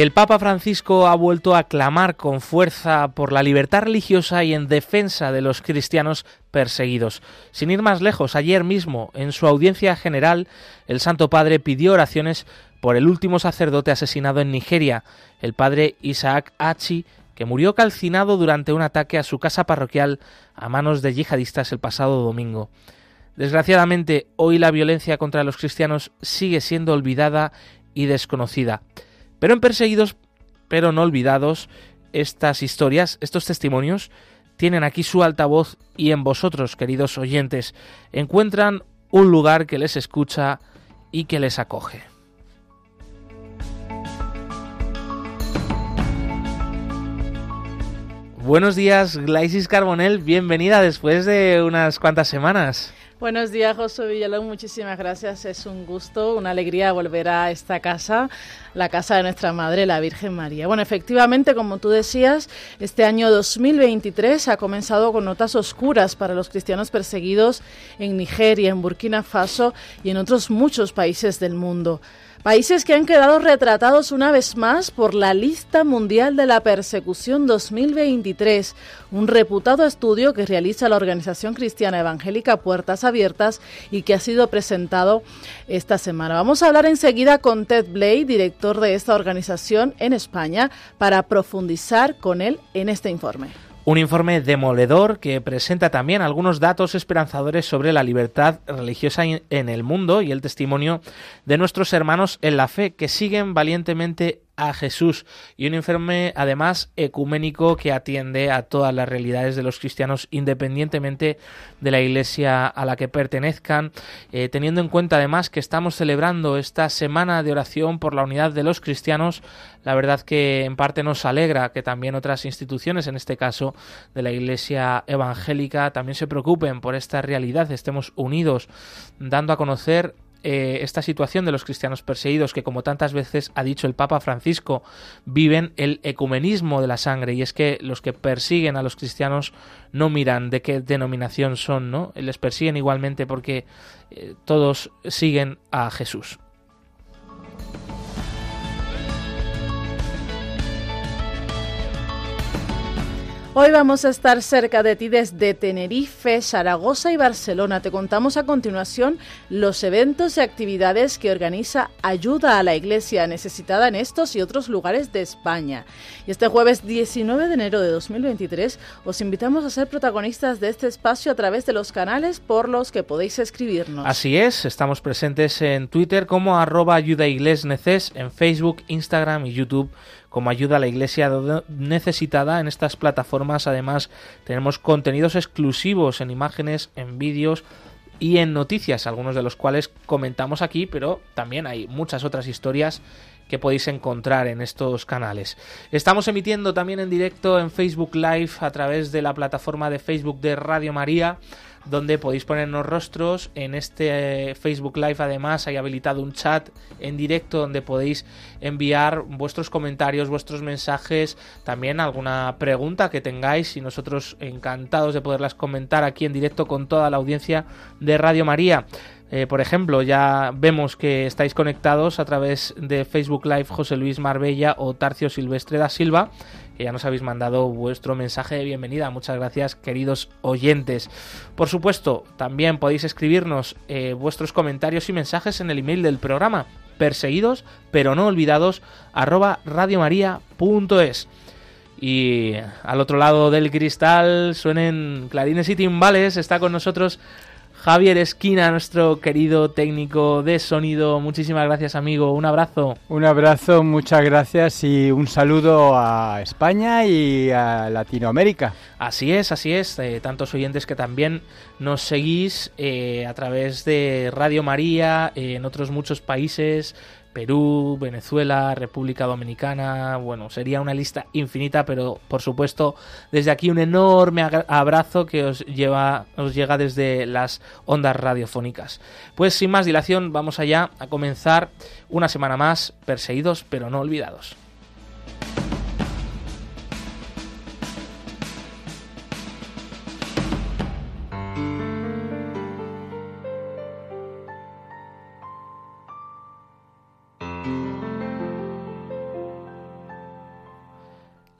El Papa Francisco ha vuelto a clamar con fuerza por la libertad religiosa y en defensa de los cristianos perseguidos. Sin ir más lejos, ayer mismo, en su audiencia general, el Santo Padre pidió oraciones por el último sacerdote asesinado en Nigeria, el padre Isaac Achi, que murió calcinado durante un ataque a su casa parroquial a manos de yihadistas el pasado domingo. Desgraciadamente, hoy la violencia contra los cristianos sigue siendo olvidada y desconocida. Pero en Perseguidos, pero no olvidados, estas historias, estos testimonios, tienen aquí su altavoz y en vosotros, queridos oyentes, encuentran un lugar que les escucha y que les acoge. Buenos días, Glaisis Carbonel, bienvenida después de unas cuantas semanas. Buenos días, José Villalón. Muchísimas gracias. Es un gusto, una alegría volver a esta casa, la casa de nuestra Madre, la Virgen María. Bueno, efectivamente, como tú decías, este año 2023 ha comenzado con notas oscuras para los cristianos perseguidos en Nigeria, en Burkina Faso y en otros muchos países del mundo. Países que han quedado retratados una vez más por la Lista Mundial de la Persecución 2023, un reputado estudio que realiza la organización cristiana evangélica Puertas Abiertas y que ha sido presentado esta semana. Vamos a hablar enseguida con Ted Blake, director de esta organización en España, para profundizar con él en este informe. Un informe demoledor que presenta también algunos datos esperanzadores sobre la libertad religiosa en el mundo y el testimonio de nuestros hermanos en la fe que siguen valientemente a Jesús y un informe además ecuménico que atiende a todas las realidades de los cristianos independientemente de la iglesia a la que pertenezcan, eh, teniendo en cuenta además que estamos celebrando esta semana de oración por la unidad de los cristianos, la verdad que en parte nos alegra que también otras instituciones, en este caso de la iglesia evangélica, también se preocupen por esta realidad, estemos unidos, dando a conocer eh, esta situación de los cristianos perseguidos que, como tantas veces ha dicho el Papa Francisco, viven el ecumenismo de la sangre y es que los que persiguen a los cristianos no miran de qué denominación son, ¿no? Les persiguen igualmente porque eh, todos siguen a Jesús. Hoy vamos a estar cerca de ti desde Tenerife, Zaragoza y Barcelona. Te contamos a continuación los eventos y actividades que organiza Ayuda a la Iglesia Necesitada en estos y otros lugares de España. Y este jueves 19 de enero de 2023 os invitamos a ser protagonistas de este espacio a través de los canales por los que podéis escribirnos. Así es, estamos presentes en Twitter como arroba ayuda neces, en Facebook, Instagram y YouTube como ayuda a la iglesia necesitada en estas plataformas. Además, tenemos contenidos exclusivos en imágenes, en vídeos y en noticias, algunos de los cuales comentamos aquí, pero también hay muchas otras historias que podéis encontrar en estos canales. Estamos emitiendo también en directo en Facebook Live a través de la plataforma de Facebook de Radio María donde podéis ponernos rostros. En este eh, Facebook Live además hay habilitado un chat en directo donde podéis enviar vuestros comentarios, vuestros mensajes, también alguna pregunta que tengáis y nosotros encantados de poderlas comentar aquí en directo con toda la audiencia de Radio María. Eh, por ejemplo, ya vemos que estáis conectados a través de Facebook Live José Luis Marbella o Tarcio Silvestre da Silva ya nos habéis mandado vuestro mensaje de bienvenida. Muchas gracias, queridos oyentes. Por supuesto, también podéis escribirnos eh, vuestros comentarios y mensajes en el email del programa, perseguidos pero no olvidados, arroba radiomaria.es. Y al otro lado del cristal suenen clarines y timbales. Está con nosotros Javier Esquina, nuestro querido técnico de sonido. Muchísimas gracias, amigo. Un abrazo. Un abrazo, muchas gracias y un saludo a España y a Latinoamérica. Así es, así es. Eh, tantos oyentes que también nos seguís eh, a través de Radio María, eh, en otros muchos países Perú, Venezuela, República Dominicana, bueno, sería una lista infinita, pero por supuesto desde aquí un enorme abrazo que os lleva os llega desde las ondas radiofónicas. Pues sin más dilación, vamos allá a comenzar una semana más perseguidos pero no olvidados.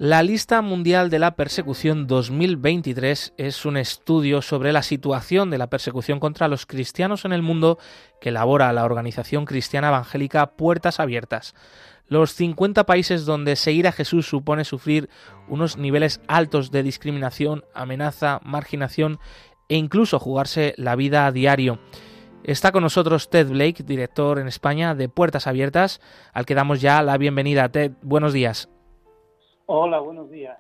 La lista mundial de la persecución 2023 es un estudio sobre la situación de la persecución contra los cristianos en el mundo que elabora la organización cristiana evangélica Puertas Abiertas. Los 50 países donde seguir a Jesús supone sufrir unos niveles altos de discriminación, amenaza, marginación e incluso jugarse la vida a diario. Está con nosotros Ted Blake, director en España de Puertas Abiertas, al que damos ya la bienvenida. Ted, buenos días. Hola, buenos días.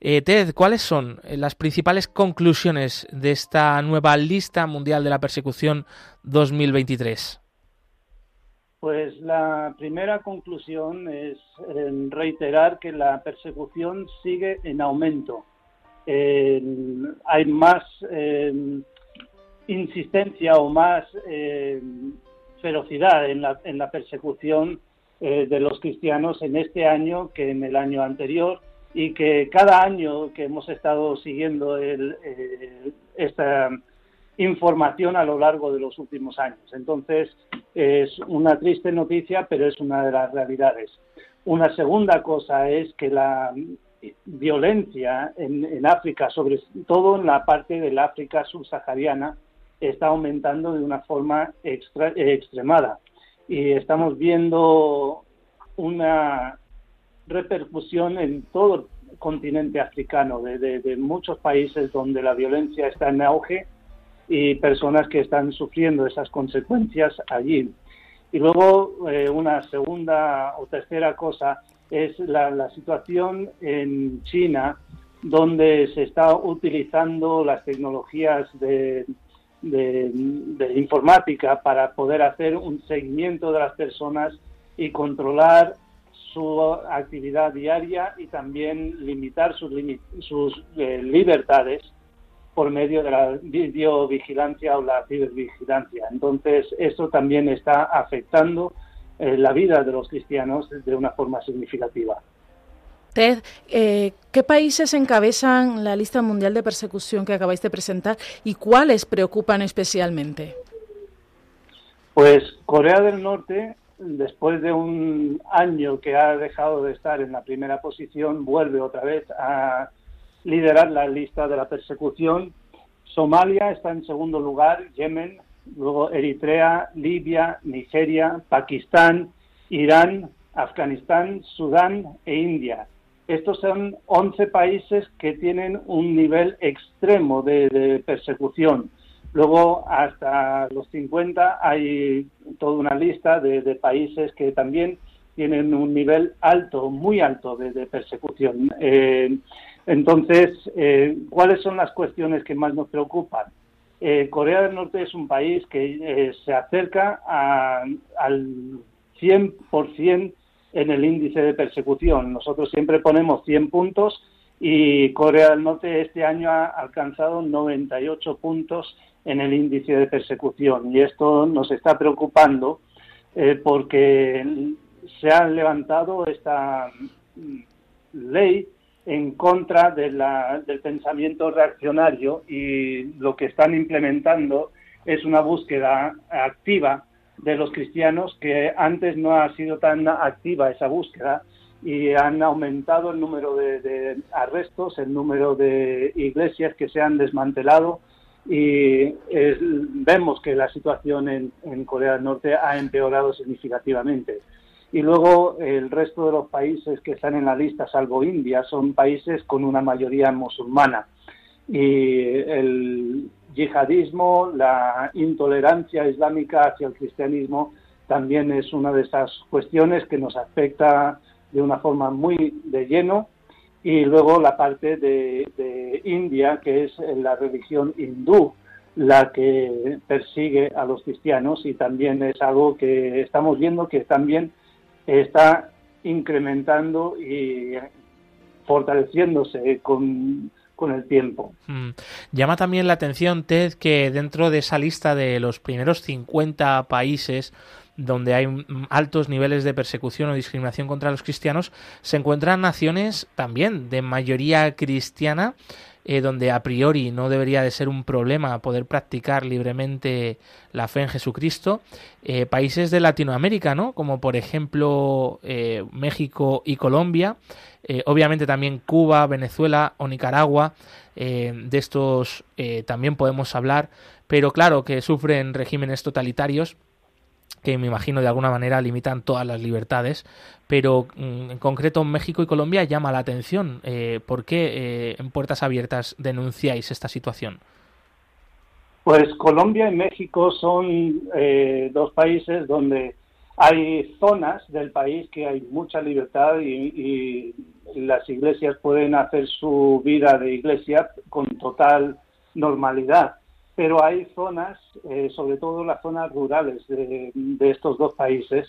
Eh, Ted, ¿cuáles son eh, las principales conclusiones de esta nueva lista mundial de la persecución 2023? Pues la primera conclusión es reiterar que la persecución sigue en aumento. hay más insistencia o más ferocidad en la, en la persecución eh, de los cristianos en este año que en el año anterior y que cada año que hemos estado siguiendo eh, esta información a lo largo de los últimos años. Entonces, es una triste noticia, pero es una de las realidades. Una segunda cosa es que la violencia en, en África, sobre todo en la parte del África subsahariana, está aumentando de una forma extremada y estamos viendo una repercusión en todo el continente africano, de, muchos países donde la violencia está en auge y personas que están sufriendo esas consecuencias allí. Y luego eh, una segunda o tercera cosa es la, situación en China, donde se está utilizando las tecnologías de, de, informática para poder hacer un seguimiento de las personas y controlar su actividad diaria y también limitar sus, eh, libertades por medio de la videovigilancia o la cibervigilancia. Entonces, esto también está afectando eh, la vida de los cristianos de una forma significativa. Ted, eh, ¿qué países encabezan la lista mundial de persecución que acabáis de presentar y cuáles preocupan especialmente? Pues Corea del Norte, después de un año que ha dejado de estar en la primera posición, vuelve otra vez a liderar la lista de la persecución. Somalia está en segundo lugar, Yemen, luego Eritrea, Libia, Nigeria, Pakistán, Irán, Afganistán, Sudán e India. Estos son 11 países que tienen un nivel extremo de, persecución. Luego, hasta los 50, hay toda una lista de, países que también tienen un nivel alto, muy alto de, persecución. Eh, entonces, eh, ¿cuáles son las cuestiones que más nos preocupan? Eh, Corea del Norte es un país que se acerca al 100% en el índice de persecución. Nosotros siempre ponemos 100 puntos y Corea del Norte este año ha alcanzado 98 puntos en el índice de persecución y esto nos está preocupando eh, porque se ha levantado esta mm, ley en contra del pensamiento reaccionario y lo que están implementando es una búsqueda activa de los cristianos que antes no ha sido tan activa esa búsqueda y han aumentado el número de, arrestos, el número de iglesias que se han desmantelado y vemos que la situación en, Corea del Norte ha empeorado significativamente. Y luego el resto de los países que están en la lista, salvo India, son países con una mayoría musulmana. Y el, yihadismo, la intolerancia islámica hacia el cristianismo también es una de esas cuestiones que nos afecta de una forma muy de lleno. Y luego la parte de, India, que es la religión hindú, la que persigue a los cristianos y también es algo que estamos viendo que también está incrementando y fortaleciéndose con, el tiempo. Mm. Llama también la atención, Ted, que dentro de esa lista de los primeros 50 países donde hay altos niveles de persecución o discriminación contra los cristianos, se encuentran naciones también de mayoría cristiana, eh, donde a priori no debería de ser un problema poder practicar libremente la fe en Jesucristo, eh, países de Latinoamérica, ¿no? Como por ejemplo eh, México y Colombia, obviamente también Cuba, Venezuela o Nicaragua, de estos también podemos hablar, pero claro que sufren regímenes totalitarios que me imagino de alguna manera limitan todas las libertades, pero mm, en concreto México y Colombia llama la atención. Eh, ¿Por qué eh, en Puertas Abiertas denunciáis esta situación? Pues Colombia y México son eh, dos países donde hay zonas del país que hay mucha libertad y las iglesias pueden hacer su vida de iglesia con total normalidad pero hay zonas, eh, sobre todo las zonas rurales de, estos dos países,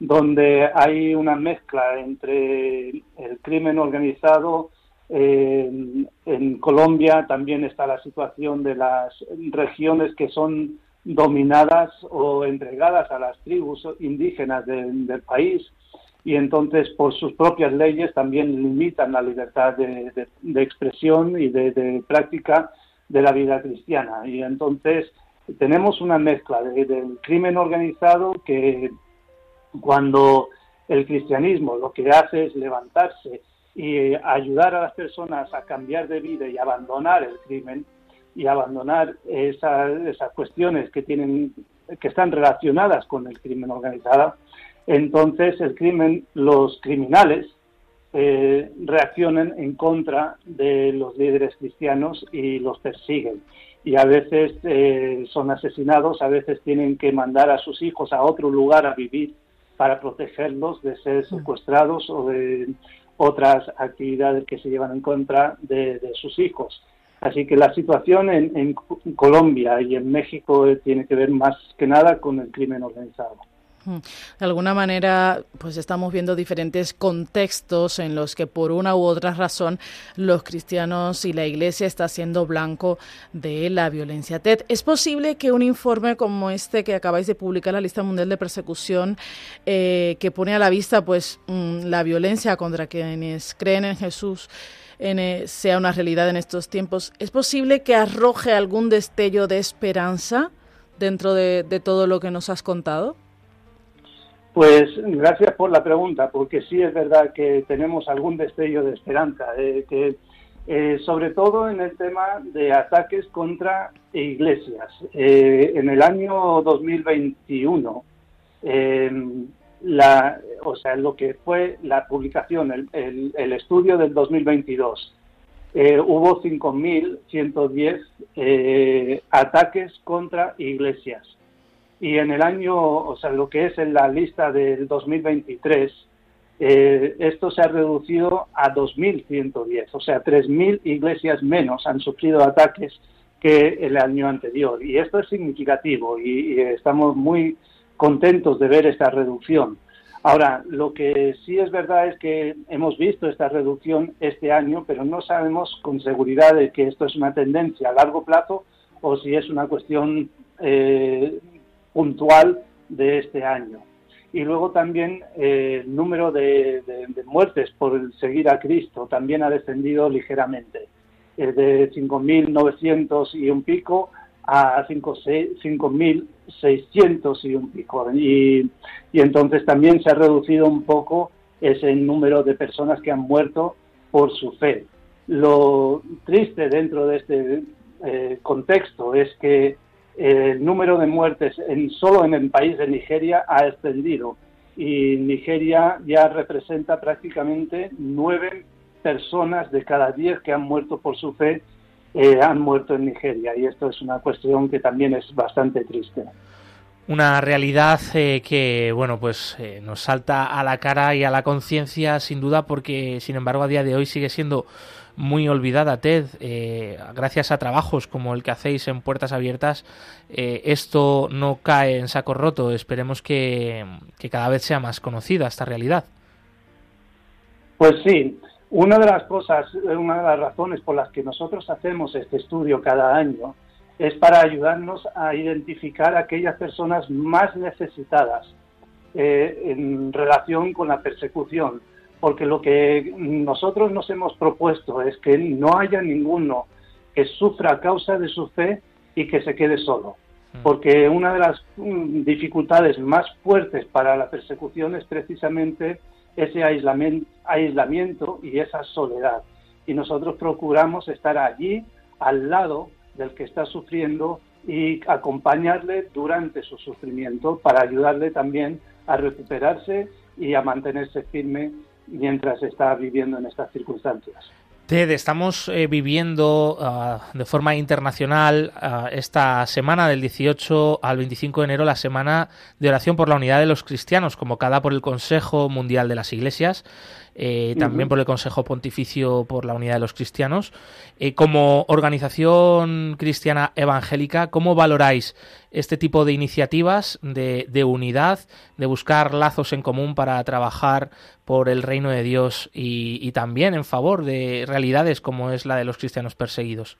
donde hay una mezcla entre el crimen organizado. Eh, en Colombia también está la situación de las regiones que son dominadas o entregadas a las tribus indígenas del país y entonces por sus propias leyes también limitan la libertad de, expresión y de práctica de la vida cristiana. Y entonces tenemos una mezcla del crimen organizado que cuando el cristianismo lo que hace es levantarse y ayudar a las personas a cambiar de vida y abandonar el crimen y abandonar esas, esas cuestiones que tienen que están relacionadas con el crimen organizado, entonces el crimen, los criminales eh, reaccionen en contra de los líderes cristianos y los persiguen. Y a veces eh, son asesinados, a veces tienen que mandar a sus hijos a otro lugar a vivir para protegerlos de ser secuestrados o de otras actividades que se llevan en contra de, sus hijos. Así que la situación en, en Colombia y en México tiene que ver más que nada con el crimen organizado. De alguna manera, pues estamos viendo diferentes contextos en los que por una u otra razón los cristianos y la Iglesia está siendo blanco de la violencia. Ted, ¿es posible que un informe como este que acabáis de publicar, la lista mundial de persecución, eh, que pone a la vista pues mm, la violencia contra quienes creen en Jesús, eh, sea una realidad en estos tiempos, ¿es posible que arroje algún destello de esperanza dentro de todo lo que nos has contado? Pues gracias por la pregunta, porque sí es verdad que tenemos algún destello de esperanza, eh, que eh, sobre todo en el tema de ataques contra iglesias. Eh, en el año 2021, la, o sea, lo que fue la publicación, el, el estudio del 2022, hubo 5.110 ataques contra iglesias y en el año, o sea, lo que es en la lista del 2023, eh, esto se ha reducido a 2.110, o sea, 3.000 iglesias menos han sufrido ataques que el año anterior. Y esto es significativo y, estamos muy contentos de ver esta reducción. Ahora, lo que sí es verdad es que hemos visto esta reducción este año, pero no sabemos con seguridad de que esto es una tendencia a largo plazo o si es una cuestión eh, puntual de este año. Y luego también eh, el número de, muertes por seguir a Cristo también ha descendido ligeramente, es de 5.900 y un pico a 5.600 y un pico. Y, y entonces también se ha reducido un poco ese número de personas que han muerto por su fe. Lo triste dentro de este eh, contexto es que el número de muertes en, solo en el país de Nigeria ha extendido y Nigeria ya representa prácticamente nueve personas de cada diez que han muerto por su fe eh, han muerto en Nigeria y esto es una cuestión que también es bastante triste. Una realidad eh, que, bueno, pues eh, nos salta a la cara y a la conciencia sin duda porque, sin embargo, a día de hoy sigue siendo muy olvidada, Ted. Eh, gracias a trabajos como el que hacéis en Puertas Abiertas, eh, esto no cae en saco roto. Esperemos que, cada vez sea más conocida esta realidad. Pues sí, una de las cosas, una de las razones por las que nosotros hacemos este estudio cada año es para ayudarnos a identificar a aquellas personas más necesitadas eh, en relación con la persecución, porque lo que nosotros nos hemos propuesto es que no haya ninguno que sufra a causa de su fe y que se quede solo, mm. porque una de las mm, dificultades más fuertes para la persecución es precisamente ese aislamiento y esa soledad. Y nosotros procuramos estar allí al lado del que está sufriendo y acompañarle durante su sufrimiento para ayudarle también a recuperarse y a mantenerse firme mientras está viviendo en estas circunstancias. Ted, estamos eh, viviendo ah, de forma internacional ah, esta semana del 18 al 25 de enero, la semana de oración por la unidad de los cristianos, convocada por el Consejo Mundial de las Iglesias. Eh, también por el Consejo Pontificio por la Unidad de los Cristianos. Eh, como organización cristiana evangélica, ¿cómo valoráis este tipo de iniciativas de, unidad, de buscar lazos en común para trabajar por el reino de Dios y, también en favor de realidades como es la de los cristianos perseguidos?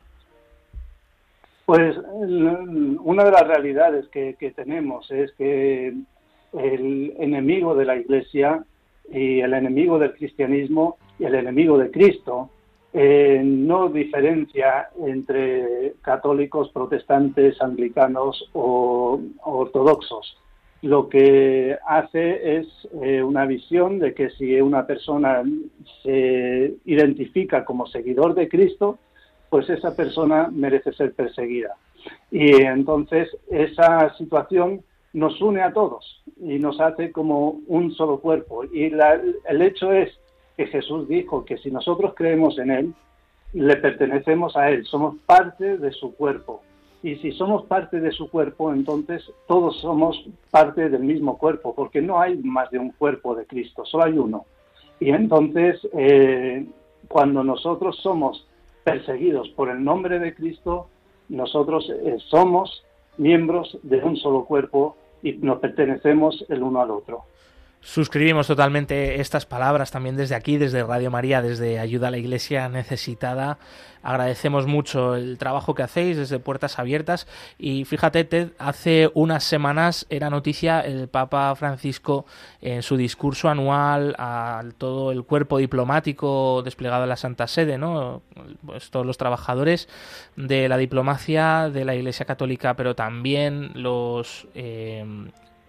Pues una de las realidades que tenemos es que el enemigo de la Iglesia y el enemigo del cristianismo y el enemigo de Cristo eh, no diferencia entre católicos, protestantes, anglicanos o ortodoxos. Lo que hace es eh, una visión de que si una persona se identifica como seguidor de Cristo, pues esa persona merece ser perseguida. Y entonces esa situación nos une a todos y nos hace como un solo cuerpo. Y el hecho es que Jesús dijo que si nosotros creemos en Él, le pertenecemos a Él, somos parte de su cuerpo. Y si somos parte de su cuerpo, entonces todos somos parte del mismo cuerpo, porque no hay más de un cuerpo de Cristo, solo hay uno. Y entonces, eh, cuando nosotros somos perseguidos por el nombre de Cristo, nosotros eh, somos miembros de un solo cuerpo y nos pertenecemos el uno al otro. Suscribimos totalmente estas palabras también desde aquí, desde Radio María, desde Ayuda a la Iglesia Necesitada. Agradecemos mucho el trabajo que hacéis desde Puertas Abiertas. Y fíjate, Ted, hace unas semanas era noticia el Papa Francisco en su discurso anual a todo el cuerpo diplomático desplegado en la Santa Sede, ¿no? Pues todos los trabajadores de la diplomacia de la Iglesia Católica, pero también los eh,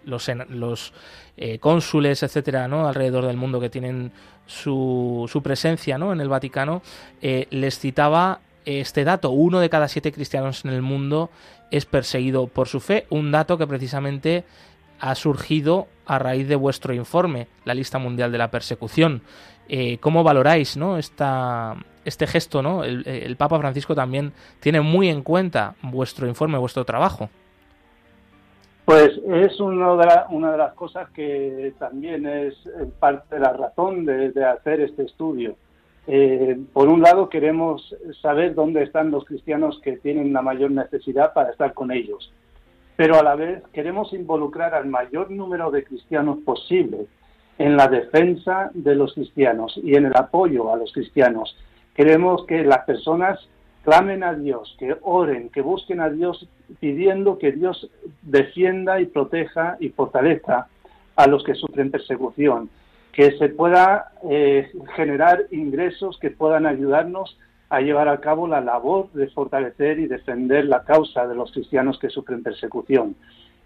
los, los eh, cónsules, etcétera, ¿no? alrededor del mundo que tienen su, su presencia ¿no? en el Vaticano, eh, les citaba este dato, uno de cada siete cristianos en el mundo es perseguido por su fe, un dato que precisamente ha surgido a raíz de vuestro informe, la lista mundial de la persecución. Eh, ¿Cómo valoráis ¿no? Esta, este gesto? ¿no? El, el Papa Francisco también tiene muy en cuenta vuestro informe, vuestro trabajo. Pues es una de, una de las cosas que también es parte de la razón de, hacer este estudio. Eh, por un lado, queremos saber dónde están los cristianos que tienen la mayor necesidad para estar con ellos, pero a la vez queremos involucrar al mayor número de cristianos posible en la defensa de los cristianos y en el apoyo a los cristianos. Queremos que las personas clamen a Dios, que oren, que busquen a Dios pidiendo que Dios defienda y proteja y fortalezca a los que sufren persecución, que se pueda eh, generar ingresos que puedan ayudarnos a llevar a cabo la labor de fortalecer y defender la causa de los cristianos que sufren persecución.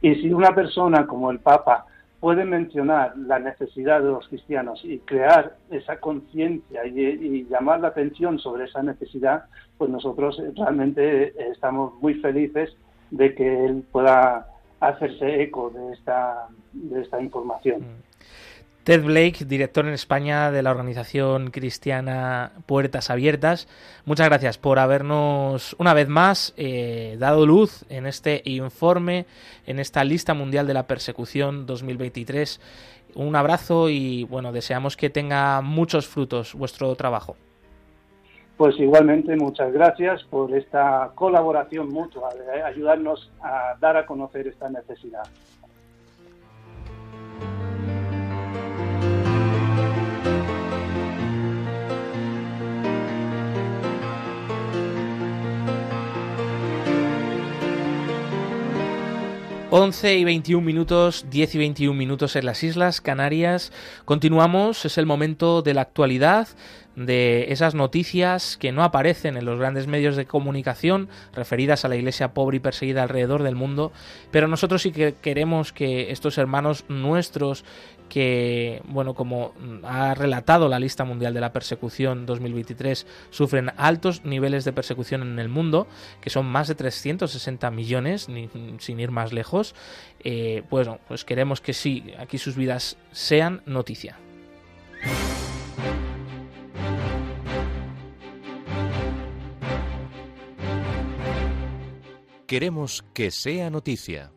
Y si una persona como el Papa puede mencionar la necesidad de los cristianos y crear esa conciencia y, llamar la atención sobre esa necesidad, pues nosotros realmente estamos muy felices de que él pueda hacerse eco de esta, de esta información. Mm. Ted Blake, director en España de la organización cristiana Puertas Abiertas. Muchas gracias por habernos una vez más eh, dado luz en este informe, en esta lista mundial de la persecución 2023. Un abrazo y bueno, deseamos que tenga muchos frutos vuestro trabajo. Pues igualmente muchas gracias por esta colaboración mutua, ayudarnos a dar a conocer esta necesidad. 11 y 21 minutos, 10 y 21 minutos en las Islas Canarias. Continuamos, es el momento de la actualidad, de esas noticias que no aparecen en los grandes medios de comunicación referidas a la iglesia pobre y perseguida alrededor del mundo, pero nosotros sí que queremos que estos hermanos nuestros que, bueno, como ha relatado la lista mundial de la persecución 2023, sufren altos niveles de persecución en el mundo, que son más de 360 millones, sin ir más lejos, eh, pues, pues queremos que sí, aquí sus vidas sean noticia. Queremos que sea noticia.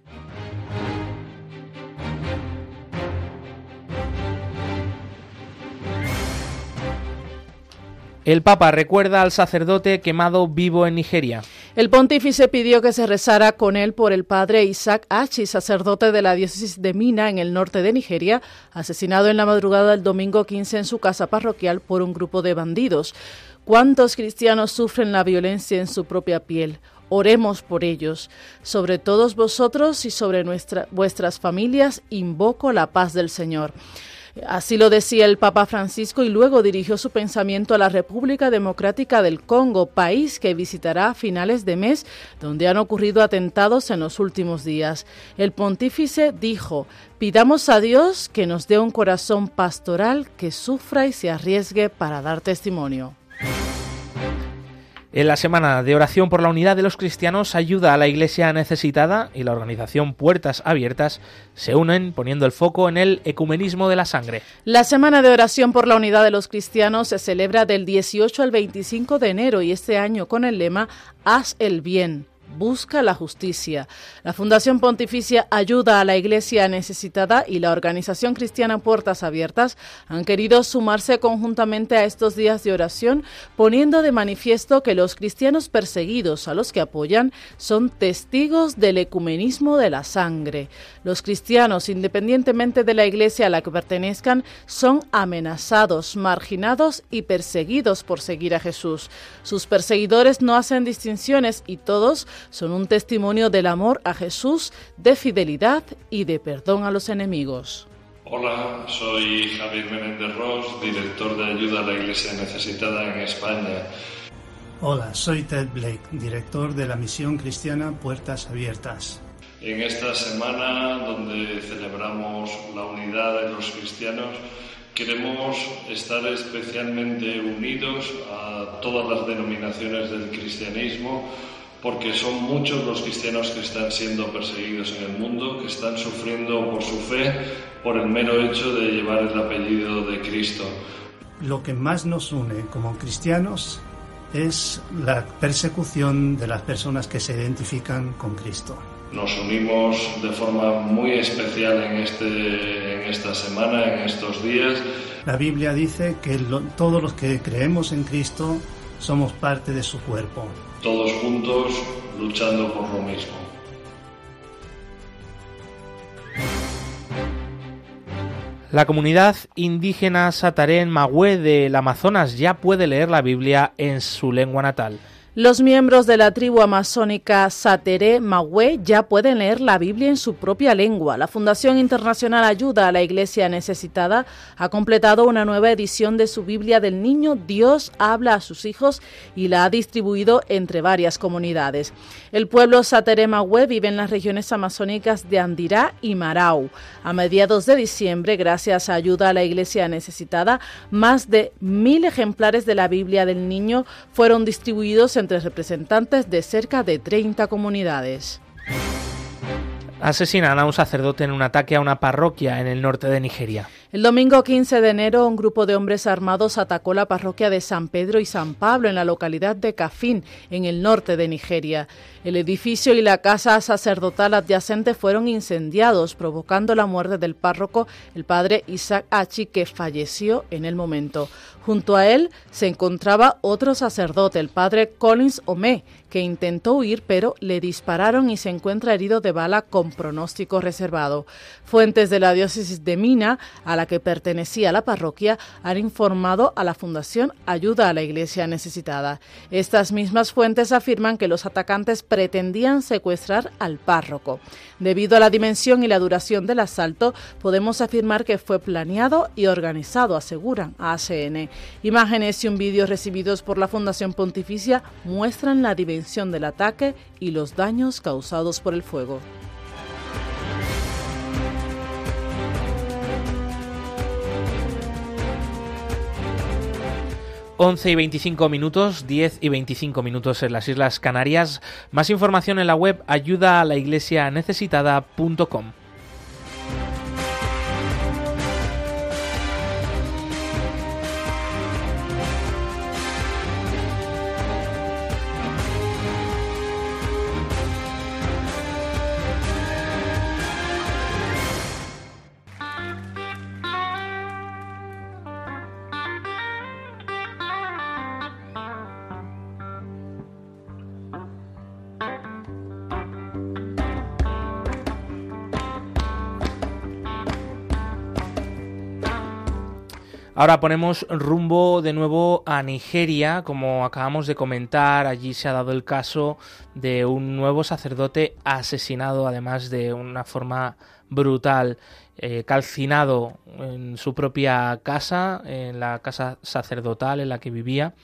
El Papa recuerda al sacerdote quemado vivo en Nigeria. El pontífice pidió que se rezara con él por el padre Isaac Achi, sacerdote de la diócesis de Mina, en el norte de Nigeria, asesinado en la madrugada del domingo 15 en su casa parroquial por un grupo de bandidos. ¿Cuántos cristianos sufren la violencia en su propia piel? Oremos por ellos. Sobre todos vosotros y sobre vuestras familias invoco la paz del Señor. Así lo decía el Papa Francisco y luego dirigió su pensamiento a la República Democrática del Congo, país que visitará a finales de mes, donde han ocurrido atentados en los últimos días. El pontífice dijo, pidamos a Dios que nos dé un corazón pastoral que sufra y se arriesgue para dar testimonio. En la semana de oración por la unidad de los cristianos ayuda a la iglesia necesitada y la organización Puertas Abiertas se unen poniendo el foco en el ecumenismo de la sangre. La semana de oración por la unidad de los cristianos se celebra del 18 al 25 de enero y este año con el lema Haz el bien busca la justicia. La Fundación Pontificia Ayuda a la Iglesia Necesitada y la Organización Cristiana Puertas Abiertas han querido sumarse conjuntamente a estos días de oración, poniendo de manifiesto que los cristianos perseguidos a los que apoyan son testigos del ecumenismo de la sangre. Los cristianos, independientemente de la iglesia a la que pertenezcan, son amenazados, marginados y perseguidos por seguir a Jesús. Sus perseguidores no hacen distinciones y todos son un testimonio del amor a Jesús, de fidelidad y de perdón a los enemigos. Hola, soy Javier Menéndez Ross, director de ayuda a la Iglesia necesitada en España. Hola, soy Ted Blake, director de la misión cristiana Puertas Abiertas. En esta semana donde celebramos la unidad de los cristianos, queremos estar especialmente unidos a todas las denominaciones del cristianismo porque son muchos los cristianos que están siendo perseguidos en el mundo, que están sufriendo por su fe, por el mero hecho de llevar el apellido de Cristo. Lo que más nos une como cristianos es la persecución de las personas que se identifican con Cristo. Nos unimos de forma muy especial en, este, en esta semana, en estos días. La Biblia dice que todos los que creemos en Cristo somos parte de su cuerpo todos juntos luchando por lo mismo. La comunidad indígena Satarén Magüe del Amazonas ya puede leer la Biblia en su lengua natal. Los miembros de la tribu amazónica Sateré Magüe ya pueden leer la Biblia en su propia lengua. La Fundación Internacional Ayuda a la Iglesia Necesitada ha completado una nueva edición de su Biblia del Niño Dios habla a sus hijos y la ha distribuido entre varias comunidades. El pueblo Sateré Magüe vive en las regiones amazónicas de Andirá y Marau. A mediados de diciembre, gracias a Ayuda a la Iglesia Necesitada, más de mil ejemplares de la Biblia del Niño fueron distribuidos en entre representantes de cerca de 30 comunidades. Asesinan a un sacerdote en un ataque a una parroquia en el norte de Nigeria. El domingo 15 de enero, un grupo de hombres armados atacó la parroquia de San Pedro y San Pablo en la localidad de Cafín, en el norte de Nigeria. El edificio y la casa sacerdotal adyacente fueron incendiados, provocando la muerte del párroco, el padre Isaac Achi, que falleció en el momento. Junto a él se encontraba otro sacerdote, el padre Collins Ome, que intentó huir pero le dispararon y se encuentra herido de bala con pronóstico reservado. Fuentes de la diócesis de Mina, a la que pertenecía la parroquia, han informado a la Fundación Ayuda a la Iglesia Necesitada. Estas mismas fuentes afirman que los atacantes pretendían secuestrar al párroco. Debido a la dimensión y la duración del asalto, podemos afirmar que fue planeado y organizado, aseguran a ACN. Imágenes y un vídeo recibidos por la Fundación Pontificia muestran la dimensión del ataque y los daños causados por el fuego. 11 y 25 minutos, 10 y 25 minutos en las Islas Canarias. Más información en la web ayuda a la iglesia necesitada.com. 'Ahora ponemos rumbo de nuevo a Nigeria, como acabamos de comentar, allí se ha dado el caso de un nuevo sacerdote asesinado, además de una forma brutal, eh, calcinado en su propia casa, en la casa sacerdotal en la que vivía,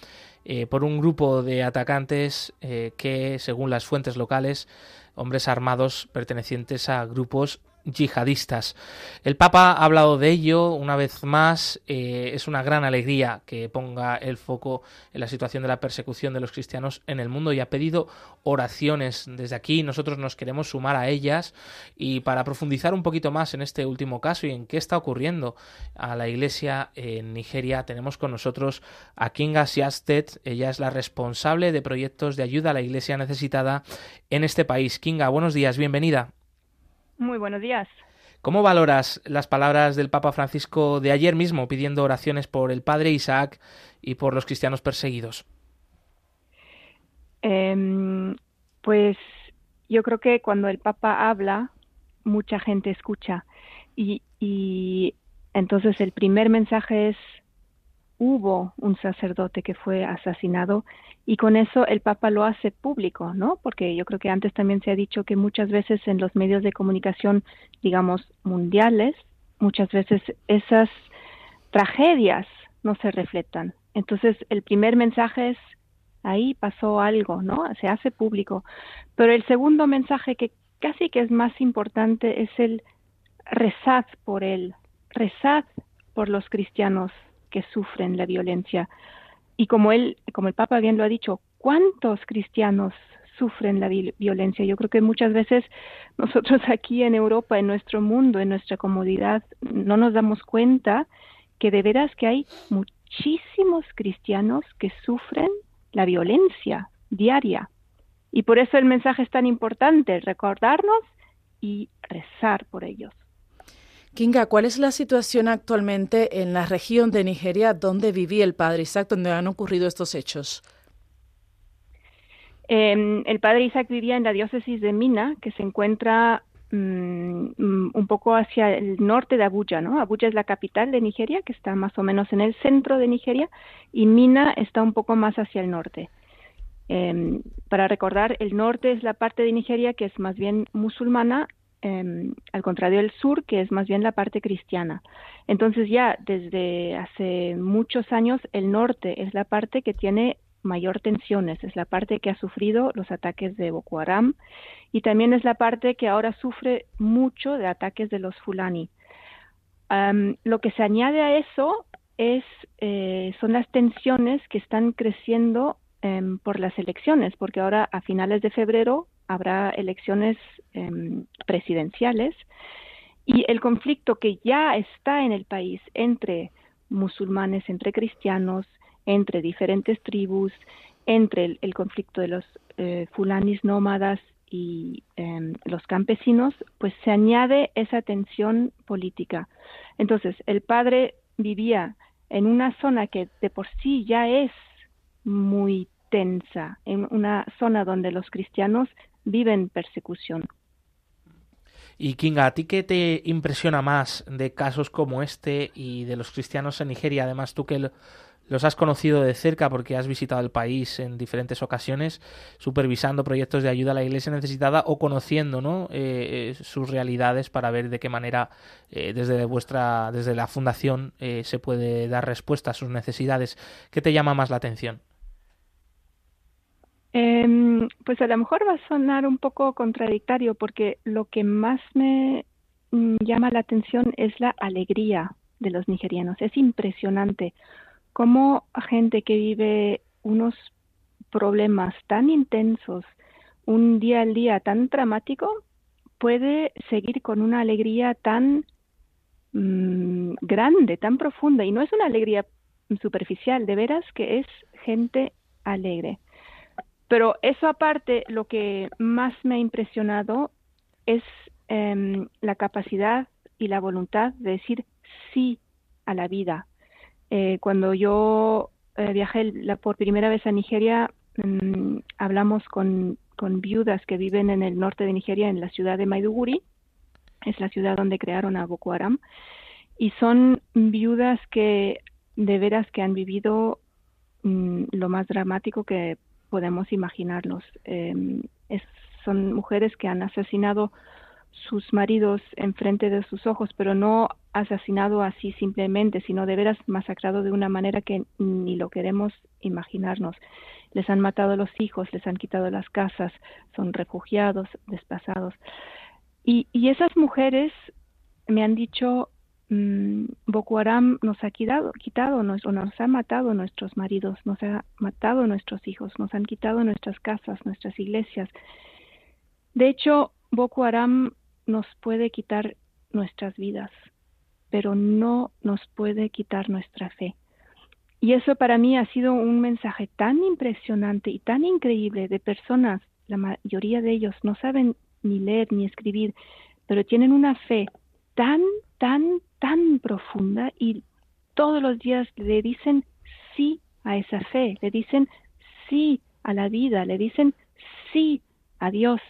eh, por un grupo de atacantes eh, que, según las fuentes locales, hombres armados pertenecientes a grupos yihadistas. El Papa ha hablado de ello una vez más. Eh, es una gran alegría que ponga el foco en la situación de la persecución de los cristianos en el mundo y ha pedido oraciones desde aquí. Nosotros nos queremos sumar a ellas y para profundizar un poquito más en este último caso y en qué está ocurriendo a la iglesia en Nigeria, tenemos con nosotros a Kinga Siastet. Ella es la responsable de proyectos de ayuda a la iglesia necesitada en este país. Kinga, buenos días, bienvenida. Muy buenos días. ¿Cómo valoras las palabras del Papa Francisco de ayer mismo pidiendo oraciones por el padre Isaac y por los cristianos perseguidos? Em, pues yo creo que cuando el Papa habla, mucha gente escucha. Y, y entonces el primer mensaje es, hubo un sacerdote que fue asesinado y con eso el Papa lo hace público, ¿no? Porque yo creo que antes también se ha dicho que muchas veces en los medios de comunicación, digamos, mundiales, muchas veces esas tragedias no se reflejan. Entonces, el primer mensaje es, ahí pasó algo, ¿no? Se hace público. Pero el segundo mensaje que casi que es más importante es el rezad por él, rezad por los cristianos que sufren la violencia y como él, como el Papa bien lo ha dicho, ¿cuántos cristianos sufren la violencia? Yo creo que muchas veces nosotros aquí en Europa, en nuestro mundo, en nuestra comodidad, no nos damos cuenta que de veras que hay muchísimos cristianos que sufren la violencia diaria. Y por eso el mensaje es tan importante, recordarnos y rezar por ellos. Kinga, ¿cuál es la situación actualmente en la región de Nigeria donde vivía el padre Isaac, donde han ocurrido estos hechos? El padre Isaac vivía en la diócesis de Mina, que se encuentra mm, mm, un poco hacia el norte de Abuya, ¿no? Abuya es la capital de Nigeria, que está más o menos en el centro de Nigeria, y Mina está un poco más hacia el norte. Em, para recordar, el norte es la parte de Nigeria que es más bien musulmana Em, al contrario del sur, que es más bien la parte cristiana. Entonces ya desde hace muchos años el norte es la parte que tiene mayor tensiones, es la parte que ha sufrido los ataques de Boko Haram y también es la parte que ahora sufre mucho de ataques de los Fulani. lo que se añade a eso es, eh, son las tensiones que están creciendo em, por las elecciones, porque ahora a finales de febrero habrá elecciones em, presidenciales Y el conflicto que ya está en el país entre musulmanes, entre cristianos, entre diferentes tribus, entre el, conflicto de los eh, fulanis nómadas y em, los campesinos, pues se añade esa tensión política. Entonces, el padre vivía en una zona que de por sí ya es muy tensa, en una zona donde los cristianos viven persecución. Y Kinga, ¿a ti qué te impresiona más de casos como este y de los cristianos en Nigeria? Además, tú que los has conocido de cerca porque has visitado el país en diferentes ocasiones, supervisando proyectos de ayuda a la Iglesia necesitada o conociendo ¿no? Eh, eh, sus realidades para ver de qué manera eh, desde vuestra, desde la fundación se puede dar respuesta a sus necesidades. ¿Qué te llama más la atención? Em, pues a lo mejor va a sonar un poco contradictorio porque lo que más me mm, llama la atención es la alegría de los nigerianos. Es impresionante cómo gente que vive unos problemas tan intensos, un día al día tan dramático, puede seguir con una alegría tan mm, grande, tan profunda. Y no es una alegría superficial, de veras que es gente alegre. Pero eso aparte, lo que más me ha impresionado es em, la capacidad y la voluntad de decir sí a la vida. Eh, cuando yo eh, viajé por primera vez a Nigeria, mm, hablamos con, viudas que viven en el norte de Nigeria, en la ciudad de Maiduguri, es la ciudad donde crearon a Boko Haram, y son viudas que de veras que han vivido mm, lo más dramático que podemos imaginarnos. Em, son mujeres que han asesinado sus maridos enfrente de sus ojos, pero no asesinado así simplemente, sino de veras masacrado de una manera que ni lo queremos imaginarnos. Les han matado a los hijos, les han quitado las casas, son refugiados, desplazados. Y, y esas mujeres me han dicho, Boko Haram nos ha quitado, quitado nos, nos ha matado nuestros maridos, nos ha matado nuestros hijos, nos han quitado nuestras casas, nuestras iglesias. De hecho, Boko Haram nos puede quitar nuestras vidas, pero no nos puede quitar nuestra fe. Y eso para mí ha sido un mensaje tan impresionante y tan increíble de personas, la mayoría de ellos no saben ni leer ni escribir, pero tienen una fe tan, tan, tan profunda y todos los días le dicen sí a esa fe, le dicen sí a la vida, le dicen sí a Dios.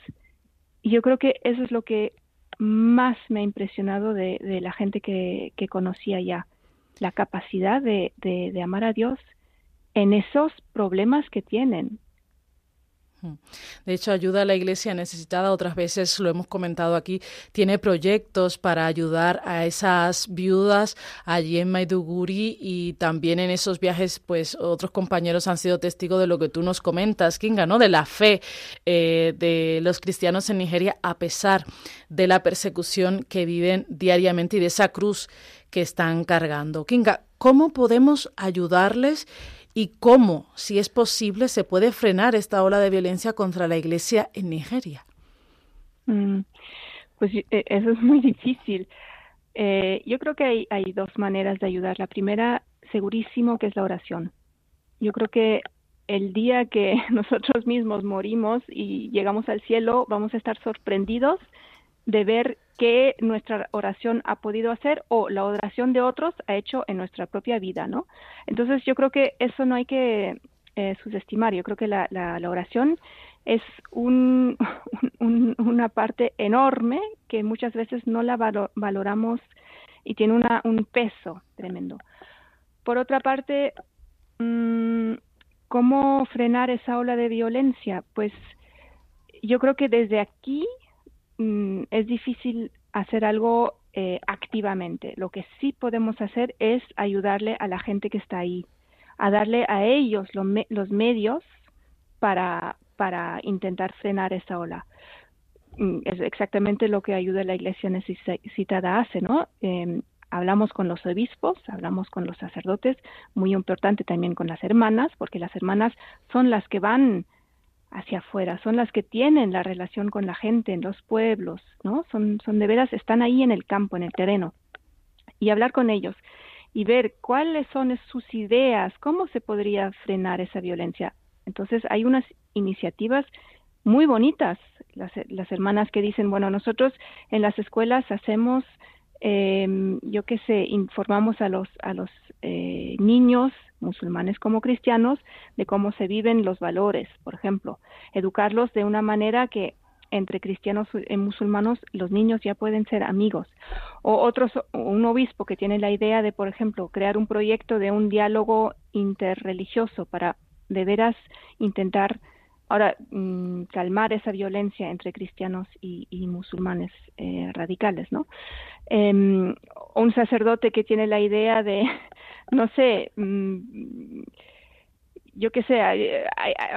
Y yo creo que eso es lo que más me ha impresionado de, la gente que, conocía ya, la capacidad de, de amar a Dios en esos problemas que tienen, de hecho, ayuda a la iglesia necesitada, otras veces lo hemos comentado aquí, tiene proyectos para ayudar a esas viudas allí en Maiduguri y también en esos viajes, pues otros compañeros han sido testigos de lo que tú nos comentas, Kinga, ¿no? De la fe eh, de los cristianos en Nigeria a pesar de la persecución que viven diariamente y de esa cruz que están cargando. Kinga, ¿cómo podemos ayudarles? Y cómo, si es posible, se puede frenar esta ola de violencia contra la Iglesia en Nigeria. Mm, pues eh, eso es muy difícil. Eh, yo creo que hay, dos maneras de ayudar. La primera, segurísimo, que es la oración. Yo creo que el día que nosotros mismos morimos y llegamos al cielo, vamos a estar sorprendidos de ver qué nuestra oración ha podido hacer o la oración de otros ha hecho en nuestra propia vida, ¿no? Entonces yo creo que eso no hay que eh, subestimar. Yo creo que la, oración es un, una parte enorme que muchas veces no la valoramos y tiene un peso tremendo. Por otra parte, mm, ¿cómo frenar esa ola de violencia? Pues yo creo que desde aquí Mm, es difícil hacer algo eh, activamente. Lo que sí podemos hacer es ayudarle a la gente que está ahí, a darle a ellos los medios para, para intentar frenar esa ola. Mm, es exactamente lo que ayuda la iglesia necesitada hace, ¿no? Em, hablamos con los obispos, hablamos con los sacerdotes, muy importante también con las hermanas, porque las hermanas son las que van hacia afuera, son las que tienen la relación con la gente en los pueblos, ¿no? Son, son de veras, están ahí en el campo, en el terreno. Y hablar con ellos y ver cuáles son sus ideas, cómo se podría frenar esa violencia. Entonces hay unas iniciativas muy bonitas, las, las hermanas que dicen, bueno, nosotros en las escuelas hacemos, eh, yo qué sé, informamos a los, a los eh, niños musulmanes como cristianos de cómo se viven los valores, por ejemplo, educarlos de una manera que entre cristianos y musulmanos los niños ya pueden ser amigos. O otros, un obispo que tiene la idea de, por ejemplo, crear un proyecto de un diálogo interreligioso para de veras intentar ahora mm, calmar esa violencia entre cristianos y, musulmanes eh, radicales, ¿no? Em, un sacerdote que tiene la idea de, no sé, mm, yo qué sé,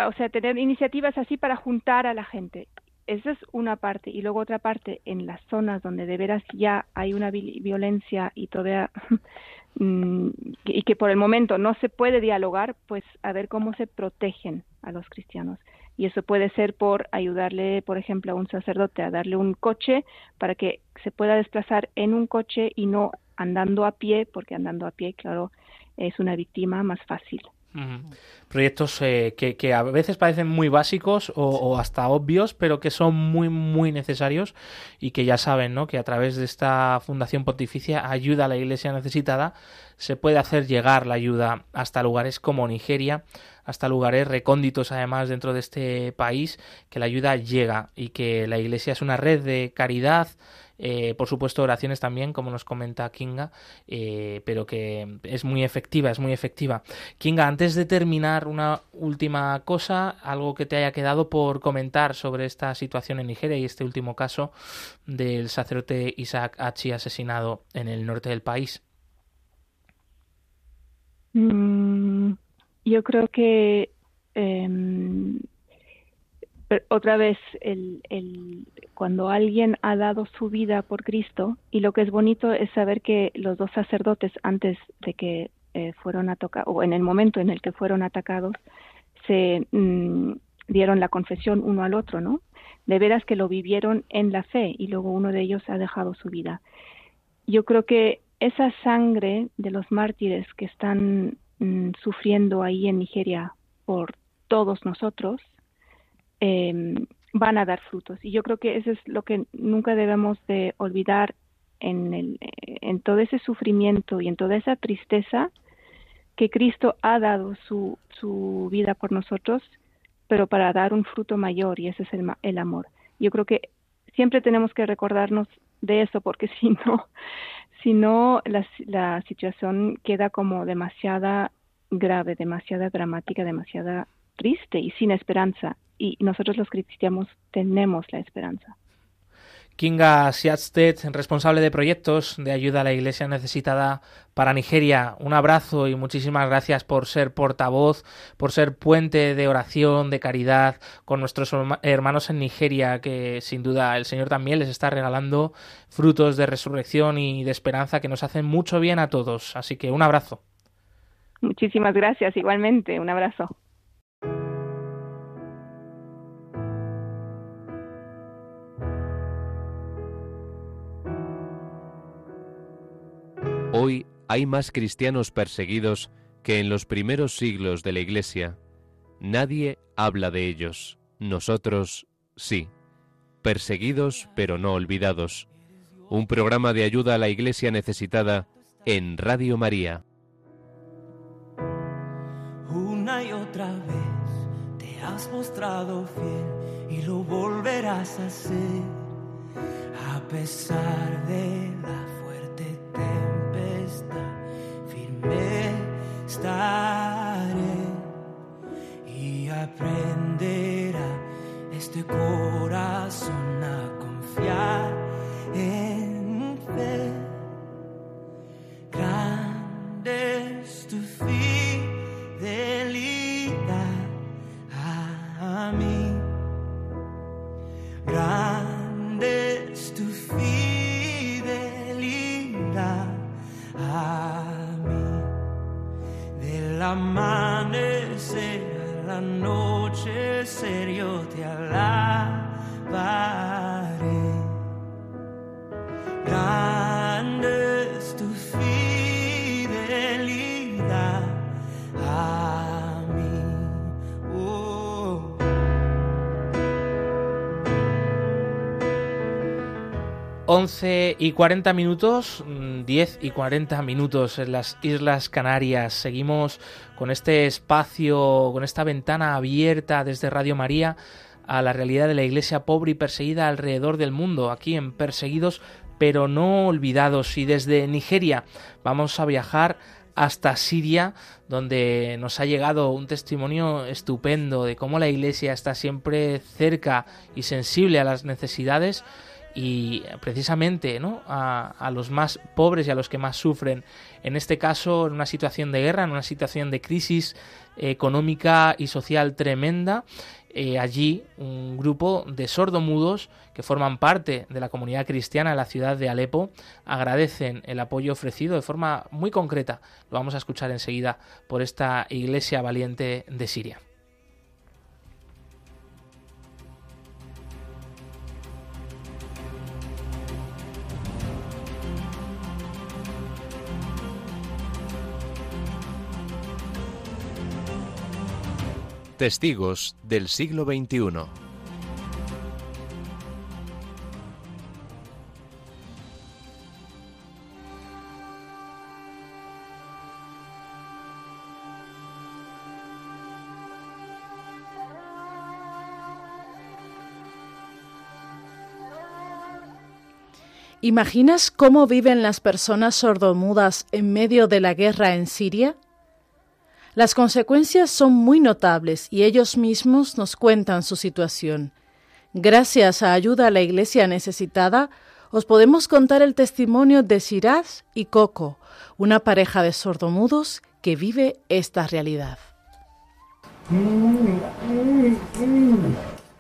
o sea, tener iniciativas así para juntar a la gente esa es una parte. Y luego otra parte, en las zonas donde de veras ya hay una violencia y todavía mm, y que por el momento no se puede dialogar, pues a ver cómo se protegen a los cristianos. Y eso puede ser por ayudarle, por ejemplo, a un sacerdote a darle un coche para que se pueda desplazar en un coche y no andando a pie, porque andando a pie, claro, es una víctima más fácil. Proyectos eh, que, a veces parecen muy básicos o, hasta obvios, pero que son muy, muy necesarios y que ya saben, ¿no? Que a través de esta Fundación Pontificia Ayuda a la Iglesia Necesitada se puede hacer llegar la ayuda hasta lugares como Nigeria, hasta lugares recónditos además dentro de este país, que la ayuda llega y que la Iglesia es una red de caridad, eh, por supuesto oraciones también, como nos comenta Kinga, eh, pero que es muy efectiva, es muy efectiva. Kinga, antes de terminar, una última cosa, algo que te haya quedado por comentar sobre esta situación en Nigeria y este último caso del sacerdote Isaac Hachi asesinado en el norte del país. Mm, yo creo que otra vez el, cuando alguien ha dado su vida por Cristo y lo que es bonito es saber que los dos sacerdotes antes de que eh, fueron atacados o en el momento en el que fueron atacados se mm, dieron la confesión uno al otro, ¿no? De veras que lo vivieron en la fe y luego uno de ellos ha dejado su vida. Yo creo que esa sangre de los mártires que están mm, sufriendo ahí en Nigeria por todos nosotros Em, van a dar frutos. Y yo creo que eso es lo que nunca debemos de olvidar en, el, en todo ese sufrimiento y en toda esa tristeza que Cristo ha dado su, su vida por nosotros, pero para dar un fruto mayor y ese es el, el amor. Yo creo que siempre tenemos que recordarnos de eso porque si no, si no la, la situación queda como demasiada grave, demasiada dramática, demasiada triste y sin esperanza y nosotros los cristianos tenemos la esperanza. Kinga Siatsted, responsable de proyectos de ayuda a la Iglesia necesitada para Nigeria. Un abrazo y muchísimas gracias por ser portavoz, por ser puente de oración, de caridad con nuestros hermanos en Nigeria, que sin duda el Señor también les está regalando frutos de resurrección y de esperanza que nos hacen mucho bien a todos. Así que un abrazo. Muchísimas gracias, igualmente. Un abrazo. Hoy hay más cristianos perseguidos que en los primeros siglos de la Iglesia. Nadie habla de ellos. Nosotros sí. Perseguidos pero no olvidados. Un programa de ayuda a la Iglesia necesitada en Radio María. Una y otra vez te has mostrado fiel y lo volverás a hacer a pesar de la fuerte estaré y aprenderá este corazón a confiar 11 y 40 minutos, mm, 10 y 40 minutos en las Islas Canarias. Seguimos con este espacio, con esta ventana abierta desde Radio María a la realidad de la iglesia pobre y perseguida alrededor del mundo, aquí en Perseguidos pero no olvidados. Y desde Nigeria vamos a viajar hasta Siria, donde nos ha llegado un testimonio estupendo de cómo la Iglesia está siempre cerca y sensible a las necesidades y precisamente ¿no? a, los más pobres y a los que más sufren. En este caso, en una situación de guerra, en una situación de crisis económica y social tremenda, eh, allí un grupo de sordomudos que forman parte de la comunidad cristiana en la ciudad de Alepo agradecen el apoyo ofrecido de forma muy concreta. Lo vamos a escuchar enseguida por esta iglesia valiente de Siria. Testigos del siglo XXI. ¿Imaginas cómo viven las personas sordomudas en medio de la guerra en Siria? Las consecuencias son muy notables y ellos mismos nos cuentan su situación. Gracias a ayuda a la iglesia necesitada, os podemos contar el testimonio de Shiraz y Coco, una pareja de sordomudos que vive esta realidad.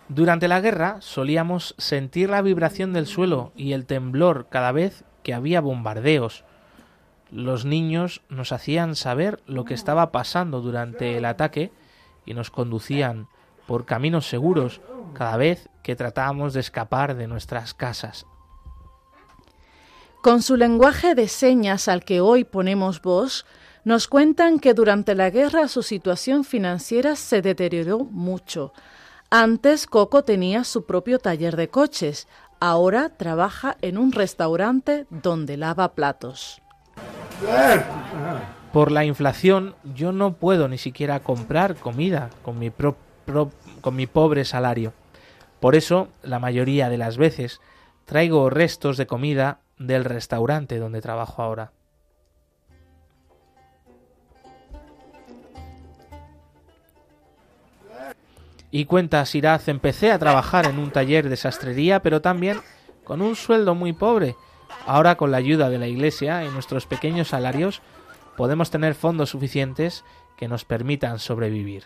Durante la guerra solíamos sentir la vibración del suelo y el temblor cada vez que había bombardeos. Los niños nos hacían saber lo que estaba pasando durante el ataque y nos conducían por caminos seguros cada vez que tratábamos de escapar de nuestras casas. Con su lenguaje de señas al que hoy ponemos voz, nos cuentan que durante la guerra su situación financiera se deterioró mucho. Antes Coco tenía su propio taller de coches, ahora trabaja en un restaurante donde lava platos. Por la inflación yo no puedo ni siquiera comprar comida con mi, pobre salario. Por eso, la mayoría de las veces, traigo restos de comida del restaurante donde trabajo ahora. Y cuenta Siraz, empecé a trabajar en un taller de sastrería, pero también con un sueldo muy pobre. Ahora con la ayuda de la Iglesia y nuestros pequeños salarios podemos tener fondos suficientes que nos permitan sobrevivir.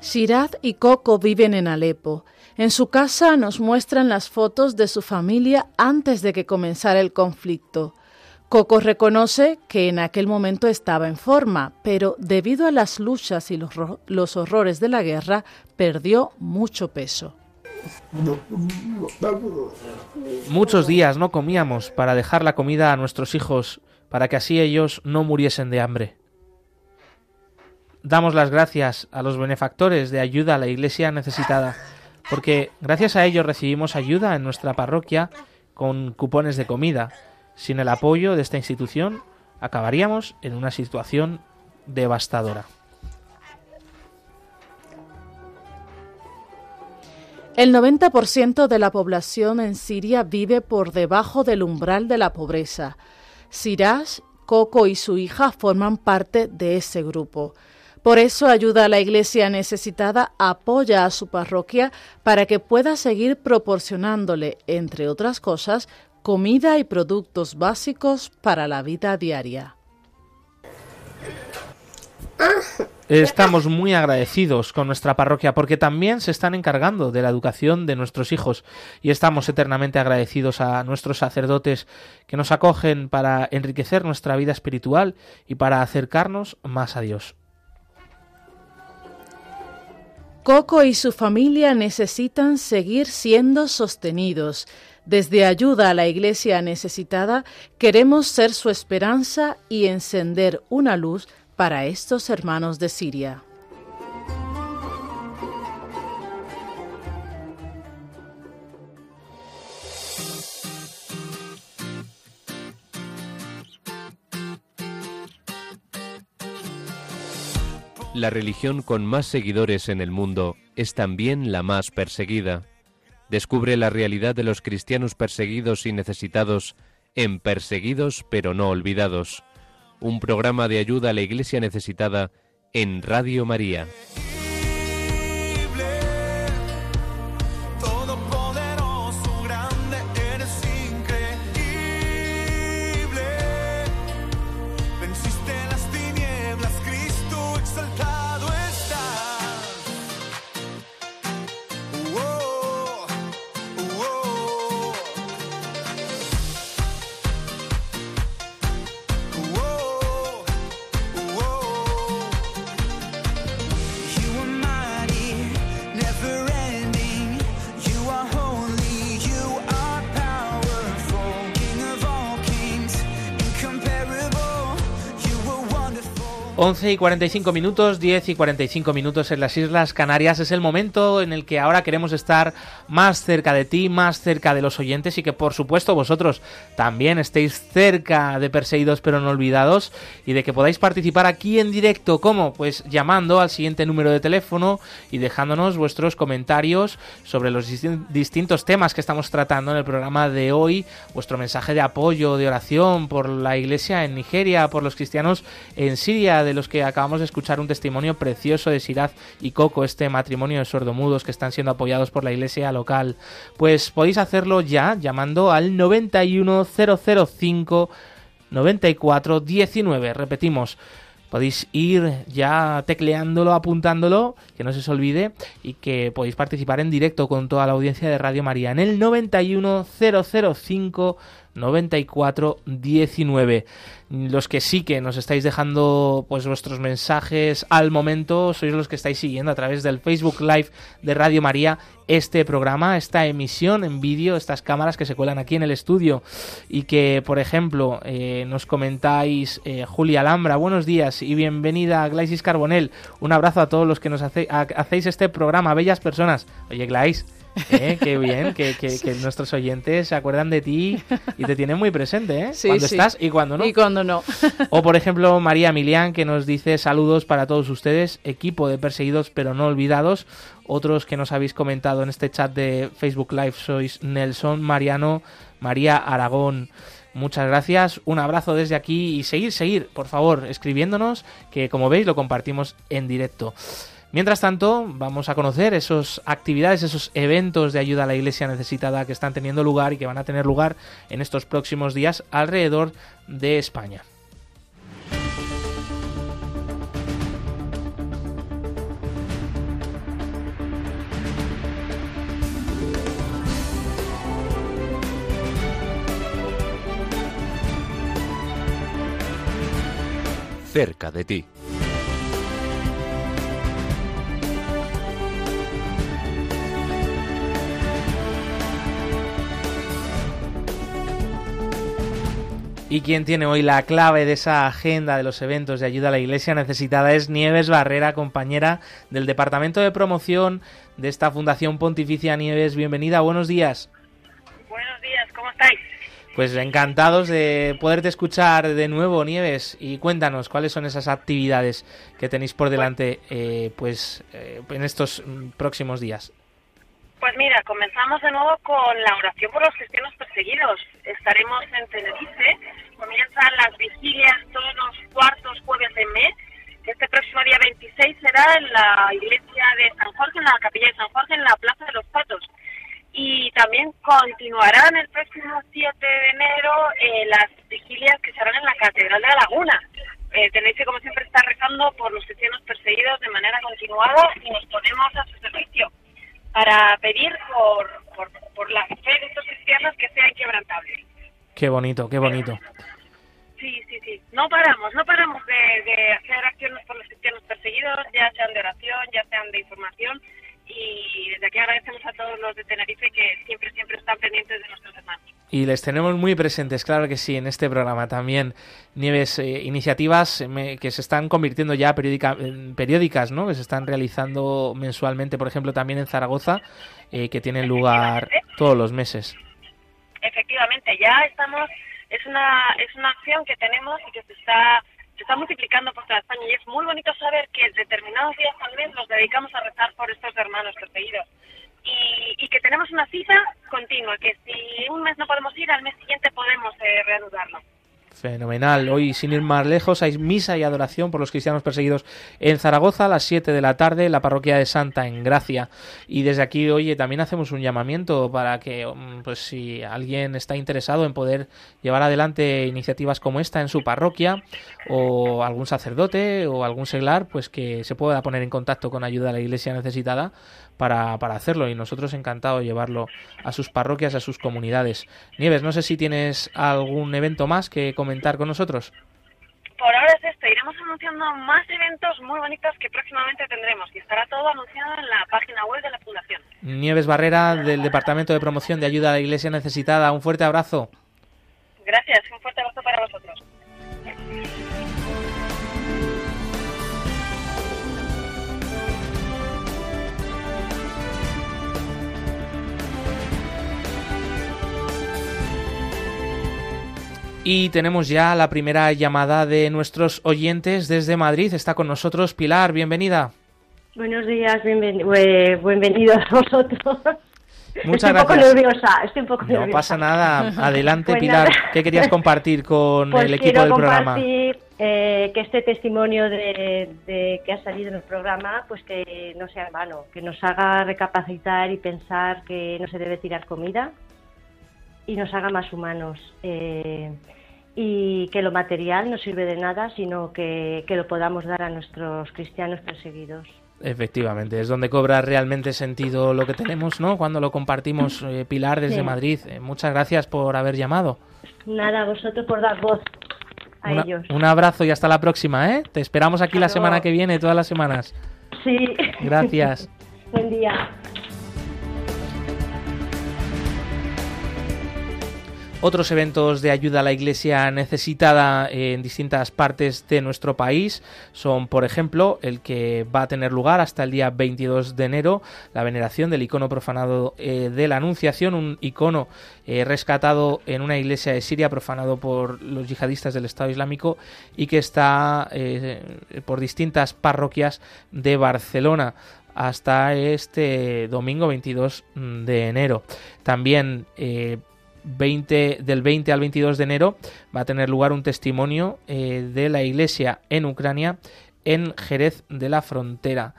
Shiraz y Coco viven en Alepo. En su casa nos muestran las fotos de su familia antes de que comenzara el conflicto. Coco reconoce que en aquel momento estaba en forma, pero debido a las luchas y los, horrores de la guerra, perdió mucho peso. Muchos días no comíamos para dejar la comida a nuestros hijos, para que así ellos no muriesen de hambre. Damos las gracias a los benefactores de ayuda a la iglesia necesitada, porque gracias a ellos recibimos ayuda en nuestra parroquia con cupones de comida. Sin el apoyo de esta institución, acabaríamos en una situación devastadora. El 90% de la población en Siria vive por debajo del umbral de la pobreza. Siraj, Coco y su hija forman parte de ese grupo. Por eso ayuda a la iglesia necesitada, apoya a su parroquia para que pueda seguir proporcionándole, entre otras cosas, comida y productos básicos para la vida diaria. estamos muy agradecidos con nuestra parroquia porque también se están encargando de la educación de nuestros hijos y estamos eternamente agradecidos a nuestros sacerdotes que nos acogen para enriquecer nuestra vida espiritual y para acercarnos más a Dios. Coco y su familia necesitan seguir siendo sostenidos. Desde Ayuda a la Iglesia Necesitada queremos ser su esperanza y encender una luz para estos hermanos de Siria. La religión con más seguidores en el mundo es también la más perseguida. Descubre la realidad de los cristianos perseguidos y necesitados en Perseguidos pero no olvidados, un programa de ayuda a la Iglesia necesitada en Radio María. Y 45 minutos, 10 y 45 minutos en las Islas Canarias. Es el momento en el que ahora queremos estar más cerca de ti, más cerca de los oyentes y que por supuesto vosotros también estéis cerca de Perseguidos pero no olvidados y de que podáis participar aquí en directo. ¿Cómo? Pues llamando al siguiente número de teléfono y dejándonos vuestros comentarios sobre los distintos temas que estamos tratando en el programa de hoy, vuestro mensaje de apoyo, de oración por la iglesia en Nigeria, por los cristianos en Siria, de los que acabamos de escuchar un testimonio precioso de Siraz y Coco, este matrimonio de sordomudos que están siendo apoyados por la iglesia local. Pues podéis hacerlo ya llamando al 91005 9419. Repetimos, podéis ir ya tecleándolo, apuntándolo, que no se os olvide, y que podéis participar en directo con toda la audiencia de Radio María en el 91005 9419. Los que sí que nos estáis dejando pues vuestros mensajes al momento sois los que estáis siguiendo a través del Facebook Live de Radio María este programa, esta emisión en vídeo, estas cámaras que se cuelan aquí en el estudio. Y que, por ejemplo, eh, nos comentáis eh, Julia Alhambra, buenos días y bienvenida Glaisis Carbonel, un abrazo a todos los que nos hacéis este programa, bellas personas. Oye, Glais, ¿Eh? Qué bien, que, nuestros oyentes se acuerdan de ti y te tienen muy presente, ¿eh? cuando estás y cuando no. Y cuando no. o por ejemplo, María Milián, que nos dice saludos para todos ustedes, equipo de perseguidos pero no olvidados. Otros que nos habéis comentado en este chat de Facebook Live sois Nelson, Mariano, María Aragón. Muchas gracias, un abrazo desde aquí y seguir, seguir, por favor, escribiéndonos, que como veis lo compartimos en directo. Mientras tanto, vamos a conocer esas actividades, esos eventos de ayuda a la iglesia necesitada que están teniendo lugar y que van a tener lugar en estos próximos días alrededor de España. cerca de ti. Y quien tiene hoy la clave de esa agenda de los eventos de ayuda a la iglesia necesitada es Nieves Barrera, compañera del Departamento de Promoción de esta Fundación Pontificia Nieves. Bienvenida, buenos días. Buenos días, ¿cómo estáis? Pues encantados de poderte escuchar de nuevo, Nieves, y cuéntanos cuáles son esas actividades que tenéis por delante eh, pues eh, en estos mm, próximos días. Pues mira, comenzamos de nuevo con la oración por los cristianos perseguidos. Estaremos en Tenerife, comienzan las vigilias todos los cuartos jueves de mes. Este próximo día 26 será en la iglesia de San Jorge, en la capilla de San Jorge, en la Plaza de los Patos. Y también continuarán el próximo 7 de enero eh, las vigilias que serán en la Catedral de la Laguna. eh, Tenerife, como siempre, está rezando por los cristianos perseguidos de manera continuada y nos ponemos a su servicio para pedir por, por, por la fe de estos cristianos que sea inquebrantable. Qué bonito, qué bonito. Sí, sí, sí. No paramos, no paramos de, de hacer acciones por los cristianos perseguidos, ya sean de oración, ya sean de información. Y desde aquí agradecemos a todos los de Tenerife que siempre, siempre están pendientes de nuestros hermanos. Y les tenemos muy presentes, claro que sí, en este programa también. Nieves, eh, iniciativas eh, me- que se están convirtiendo ya periódica- en periódicas, ¿no? Que se están realizando mensualmente, por ejemplo, también en Zaragoza, eh, que tienen lugar todos los meses. Efectivamente, ya estamos, es una, es una acción que tenemos y que se está, se está multiplicando por toda España y es muy bonito saber que determinados días al mes nos dedicamos a rezar por estos hermanos perseguidos. Y, y que tenemos una cita continua, que si un mes no podemos ir, al mes siguiente podemos eh, reanudarlo. Fenomenal. Hoy, sin ir más lejos, hay misa y adoración por los cristianos perseguidos en Zaragoza a las 7 de la tarde, en la parroquia de Santa, en Gracia. Y desde aquí, oye, también hacemos un llamamiento para que, mm, pues si alguien está interesado en poder llevar adelante iniciativas como esta en su parroquia, o algún sacerdote o algún seglar, pues que se pueda poner en contacto con ayuda a la iglesia necesitada para, para hacerlo. Y nosotros encantados de llevarlo a sus parroquias, a sus comunidades. Nieves, no sé si tienes algún evento más que comentar con nosotros. Por ahora es esto, iremos anunciando más eventos muy bonitos que próximamente tendremos y estará todo anunciado en la página web de la Fundación. Nieves Barrera, del Departamento de Promoción de Ayuda a la Iglesia Necesitada. Un fuerte abrazo. Gracias, un fuerte abrazo para vosotros. Y tenemos ya la primera llamada de nuestros oyentes desde Madrid. Está con nosotros Pilar, bienvenida. Buenos días, bienven- bue- bienvenidos vosotros. Muchas estoy un poco gracias. nerviosa, estoy un poco No nerviosa. pasa nada. Adelante, Pues Pilar. nada. ¿Qué querías compartir con Pues el equipo quiero del programa? compartir eh, que este testimonio de, de que ha salido en el programa, pues que no sea en vano, que nos haga recapacitar y pensar que no se debe tirar comida y nos haga más humanos. eh, y que lo material no sirve de nada, sino que, que lo podamos dar a nuestros cristianos perseguidos. Efectivamente, es donde cobra realmente sentido lo que tenemos, ¿no? Cuando lo compartimos, eh, Pilar, desde Sí. Madrid. Eh, muchas gracias por haber llamado. Nada, a vosotros por dar voz a Una- ellos. un abrazo y hasta la próxima, ¿eh? Te esperamos aquí la semana que viene, todas las semanas. Sí. Gracias. Buen día. Otros eventos de ayuda a la iglesia necesitada en distintas partes de nuestro país son, por ejemplo, el que va a tener lugar hasta el día 22 de enero, la veneración del icono profanado eh, de la Anunciación, un icono eh, rescatado en una iglesia de Siria profanado por los yihadistas del Estado Islámico y que está eh, por distintas parroquias de Barcelona hasta este domingo 22 de enero. También eh, 20, del 20 al 22 de enero va a tener lugar un testimonio eh, de la iglesia en Ucrania en Jerez de la Frontera.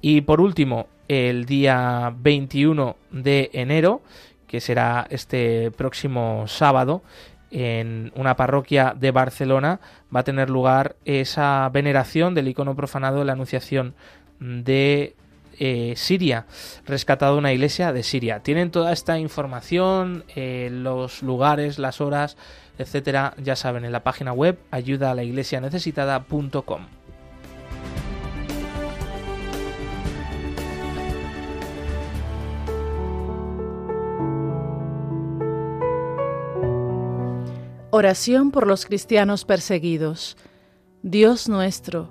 Y por último, el día 21 de enero, que será este próximo sábado, en una parroquia de Barcelona va a tener lugar esa veneración del icono profanado de la Anunciación de eh, Siria, rescatado una iglesia de Siria. Tienen toda esta información, eh, los lugares, las horas, etcétera, ya saben, en la página web ayuda a la iglesia necesitada.com. Oración por los cristianos perseguidos. Dios nuestro,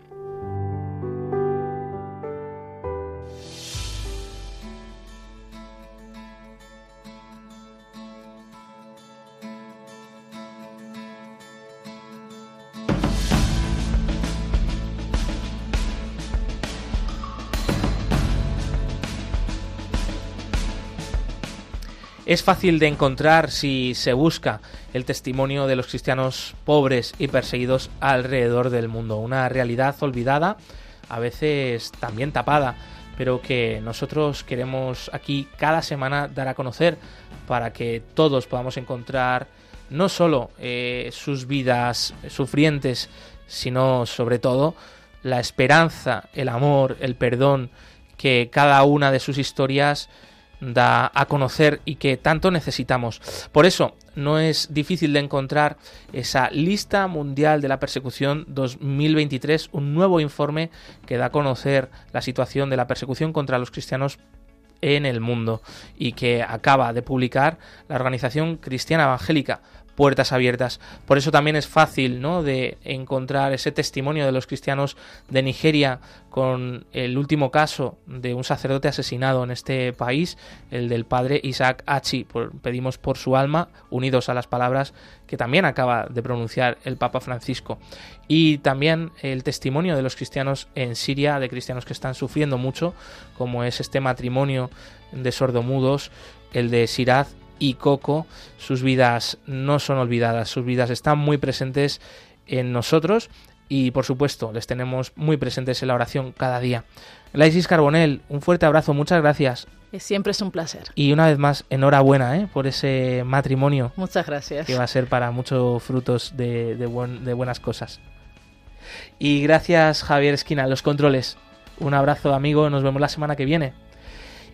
Es fácil de encontrar si se busca el testimonio de los cristianos pobres y perseguidos alrededor del mundo. Una realidad olvidada, a veces también tapada, pero que nosotros queremos aquí cada semana dar a conocer para que todos podamos encontrar no solo eh, sus vidas sufrientes, sino sobre todo la esperanza, el amor, el perdón que cada una de sus historias da a conocer y que tanto necesitamos. Por eso no es difícil de encontrar esa lista mundial de la persecución 2023, un nuevo informe que da a conocer la situación de la persecución contra los cristianos en el mundo y que acaba de publicar la organización cristiana evangélica puertas abiertas. Por eso también es fácil ¿no? de encontrar ese testimonio de los cristianos de Nigeria con el último caso de un sacerdote asesinado en este país, el del padre Isaac Achi. pedimos por su alma, unidos a las palabras que también acaba de pronunciar el Papa Francisco. Y también el testimonio de los cristianos en Siria, de cristianos que están sufriendo mucho, como es este matrimonio de sordomudos, el de Siraz y Coco, sus vidas no son olvidadas, sus vidas están muy presentes en nosotros y por supuesto les tenemos muy presentes en la oración cada día. Laisis Carbonel, un fuerte abrazo, muchas gracias. Siempre es un placer. Y una vez más, enhorabuena ¿eh? por ese matrimonio. Muchas gracias. Que va a ser para muchos frutos de, de, de buenas cosas. Y gracias Javier Esquina, los controles. Un abrazo amigo, nos vemos la semana que viene.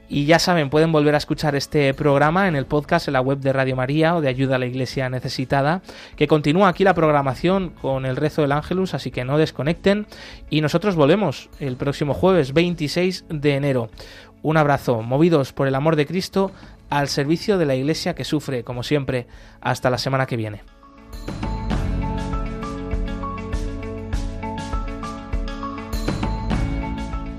Y ya saben, pueden volver a escuchar este programa en el podcast en la web de Radio María o de Ayuda a la Iglesia Necesitada, que continúa aquí la programación con el rezo del Ángelus, así que no desconecten. Y nosotros volvemos el próximo jueves 26 de enero. Un abrazo, movidos por el amor de Cristo, al servicio de la Iglesia que sufre, como siempre. Hasta la semana que viene.